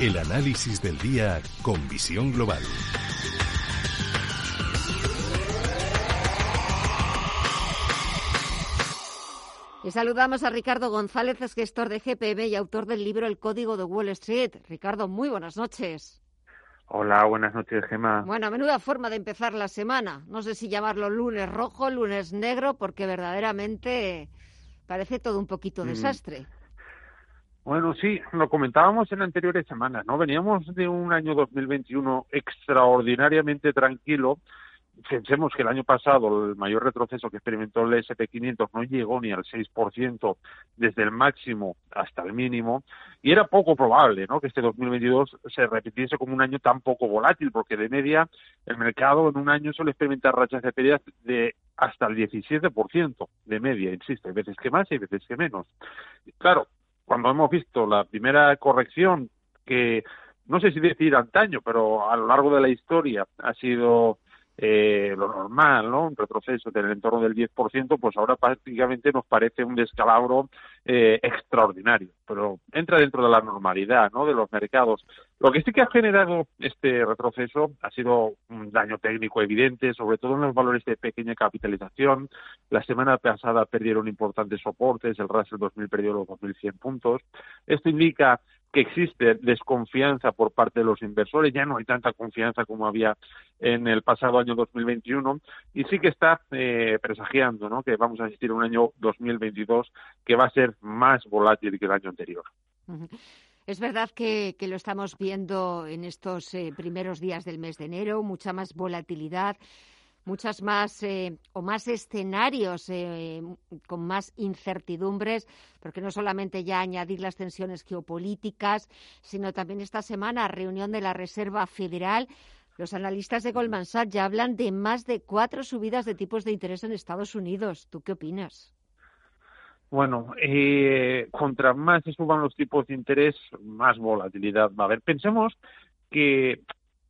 El análisis del día con visión global. Y saludamos a Ricardo González, es gestor de GPM y autor del libro El Código de Wall Street. Ricardo, muy buenas noches. Hola, buenas noches, Gemma. Bueno, menuda forma de empezar la semana. No sé si llamarlo lunes rojo, lunes negro, porque verdaderamente parece todo un poquito mm. desastre. Bueno, sí, lo comentábamos en anteriores semanas, ¿no? Veníamos de un año 2021 extraordinariamente tranquilo. Pensemos que el año pasado el mayor retroceso que experimentó el SP500 no llegó ni al 6% desde el máximo hasta el mínimo y era poco probable, ¿no? Que este 2022 se repitiese como un año tan poco volátil porque de media el mercado en un año suele experimentar rachas de pérdidas de hasta el 17% de media, insisto, hay veces que más y hay veces que menos. Claro, cuando hemos visto la primera corrección que no sé si decir antaño, pero a lo largo de la historia ha sido eh, lo normal, ¿no? Un retroceso del entorno del 10%, pues ahora prácticamente nos parece un descalabro eh, extraordinario, pero entra dentro de la normalidad, ¿no? De los mercados. Lo que sí que ha generado este retroceso ha sido un daño técnico evidente, sobre todo en los valores de pequeña capitalización. La semana pasada perdieron importantes soportes, el Russell 2000 perdió los 2.100 puntos. Esto indica que existe desconfianza por parte de los inversores, ya no hay tanta confianza como había en el pasado año 2021 y sí que está eh, presagiando ¿no? que vamos a asistir un año 2022 que va a ser más volátil que el año anterior. Es verdad que, lo estamos viendo en estos eh, primeros días del mes de enero, mucha más volatilidad muchas más eh, o más escenarios eh, con más incertidumbres, porque no solamente ya añadir las tensiones geopolíticas, sino también esta semana reunión de la Reserva Federal. Los analistas de Goldman Sachs ya hablan de más de cuatro subidas de tipos de interés en Estados Unidos. ¿Tú qué opinas? Bueno, eh, contra más se suban los tipos de interés, más volatilidad va a haber. Pensemos que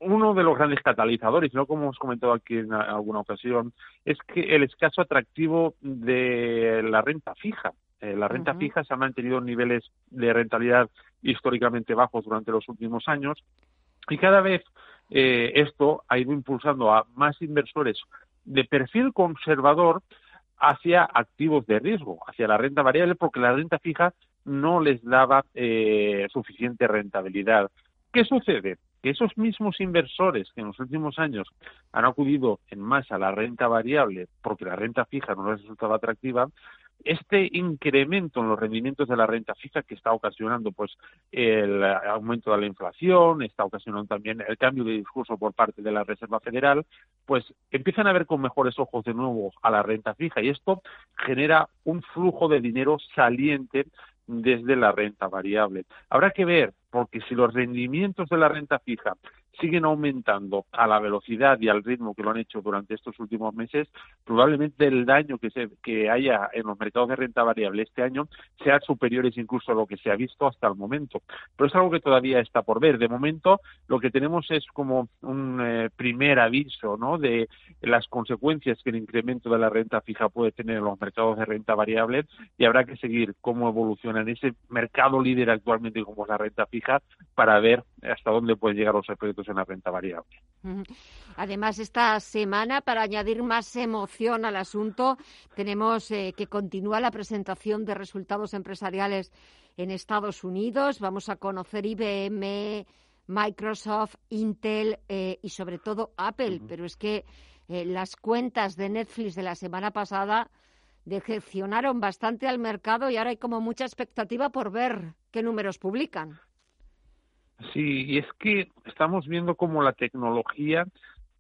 uno de los grandes catalizadores, ¿no? como hemos comentado aquí en alguna ocasión, es que el escaso atractivo de la renta fija. Eh, la renta fija se ha mantenido en niveles de rentabilidad históricamente bajos durante los últimos años y cada vez eh, esto ha ido impulsando a más inversores de perfil conservador hacia activos de riesgo, hacia la renta variable, porque la renta fija no les daba eh, suficiente rentabilidad. ¿Qué sucede? Que esos mismos inversores que en los últimos años han acudido en masa a la renta variable porque la renta fija no les resultaba atractiva, este incremento en los rendimientos de la renta fija que está ocasionando pues el aumento de la inflación, está ocasionando también el cambio de discurso por parte de la Reserva Federal, pues empiezan a ver con mejores ojos de nuevo a la renta fija y esto genera un flujo de dinero saliente desde la renta variable. Habrá que ver, porque si los rendimientos de la renta fija siguen aumentando a la velocidad y al ritmo que lo han hecho durante estos últimos meses, probablemente el daño que, se, que haya en los mercados de renta variable este año sea superiores incluso a lo que se ha visto hasta el momento. Pero es algo que todavía está por ver. De momento, lo que tenemos es como un eh, primer aviso ¿no? de las consecuencias que el incremento de la renta fija puede tener en los mercados de renta variable y habrá que seguir cómo evoluciona en ese mercado líder actualmente como es la renta fija para ver hasta dónde pueden llegar los efectos en la renta variable. Además, esta semana, para añadir más emoción al asunto, tenemos eh, que continúa la presentación de resultados empresariales en Estados Unidos. Vamos a conocer IBM, Microsoft, Intel eh, y sobre todo Apple. Pero es que eh, las cuentas de Netflix de la semana pasada decepcionaron bastante al mercado y ahora hay como mucha expectativa por ver qué números publican. Sí, y es que estamos viendo como la tecnología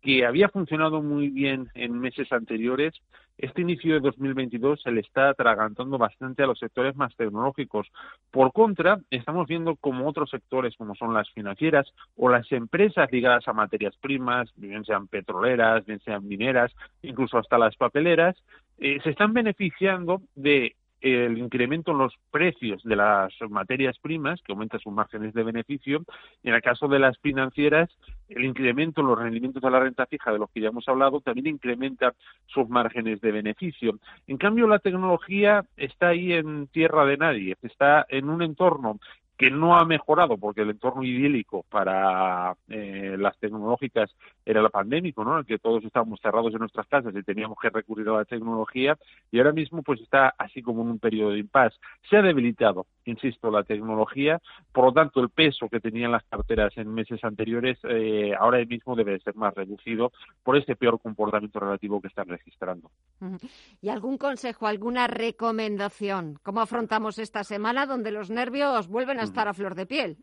que había funcionado muy bien en meses anteriores este inicio de 2022 se le está atragantando bastante a los sectores más tecnológicos. Por contra, estamos viendo como otros sectores, como son las financieras o las empresas ligadas a materias primas, bien sean petroleras, bien sean mineras, incluso hasta las papeleras, eh, se están beneficiando de el incremento en los precios de las materias primas, que aumenta sus márgenes de beneficio, y en el caso de las financieras, el incremento en los rendimientos de la renta fija, de los que ya hemos hablado, también incrementa sus márgenes de beneficio. En cambio, la tecnología está ahí en tierra de nadie, está en un entorno que no ha mejorado porque el entorno idílico para eh, las tecnológicas era la pandémico, ¿no? En el que todos estábamos cerrados en nuestras casas y teníamos que recurrir a la tecnología y ahora mismo pues está así como en un periodo de impas. Se ha debilitado, insisto, la tecnología, por lo tanto el peso que tenían las carteras en meses anteriores eh, ahora mismo debe ser más reducido por este peor comportamiento relativo que están registrando. ¿Y algún consejo, alguna recomendación? ¿Cómo afrontamos esta semana donde los nervios vuelven a estar a flor de piel.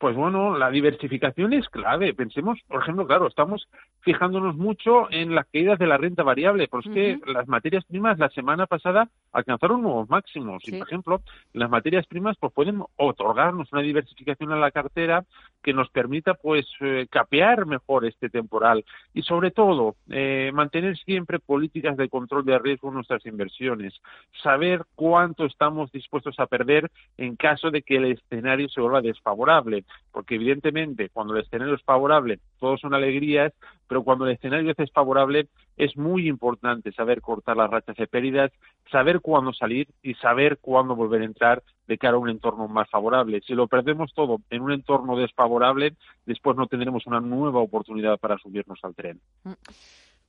Pues bueno, la diversificación es clave. Pensemos, por ejemplo, claro, estamos fijándonos mucho en las caídas de la renta variable, porque es que las materias primas la semana pasada alcanzaron nuevos máximos. Y, por ejemplo, las materias primas pues pueden otorgarnos una diversificación en la cartera que nos permita pues eh, capear mejor este temporal. Y sobre todo eh, mantener siempre políticas de control de riesgo en nuestras inversiones, saber cuánto estamos dispuestos a perder en caso de que el escenario se vuelva desfavorable porque evidentemente cuando el escenario es favorable todos son alegrías, pero cuando el escenario es desfavorable es muy importante saber cortar las rachas de pérdidas, saber cuándo salir y saber cuándo volver a entrar de cara a un entorno más favorable. Si lo perdemos todo en un entorno desfavorable, después no tendremos una nueva oportunidad para subirnos al tren. Mm.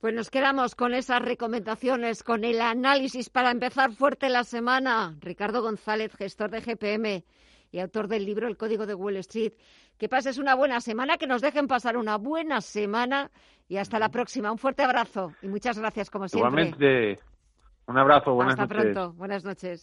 Pues nos quedamos con esas recomendaciones, con el análisis para empezar fuerte la semana. Ricardo González, gestor de GPM y autor del libro El Código de Wall Street. Que pases una buena semana, que nos dejen pasar una buena semana y hasta la próxima. Un fuerte abrazo y muchas gracias como siempre. Igualmente, un abrazo, buenas noches. Hasta pronto, buenas noches.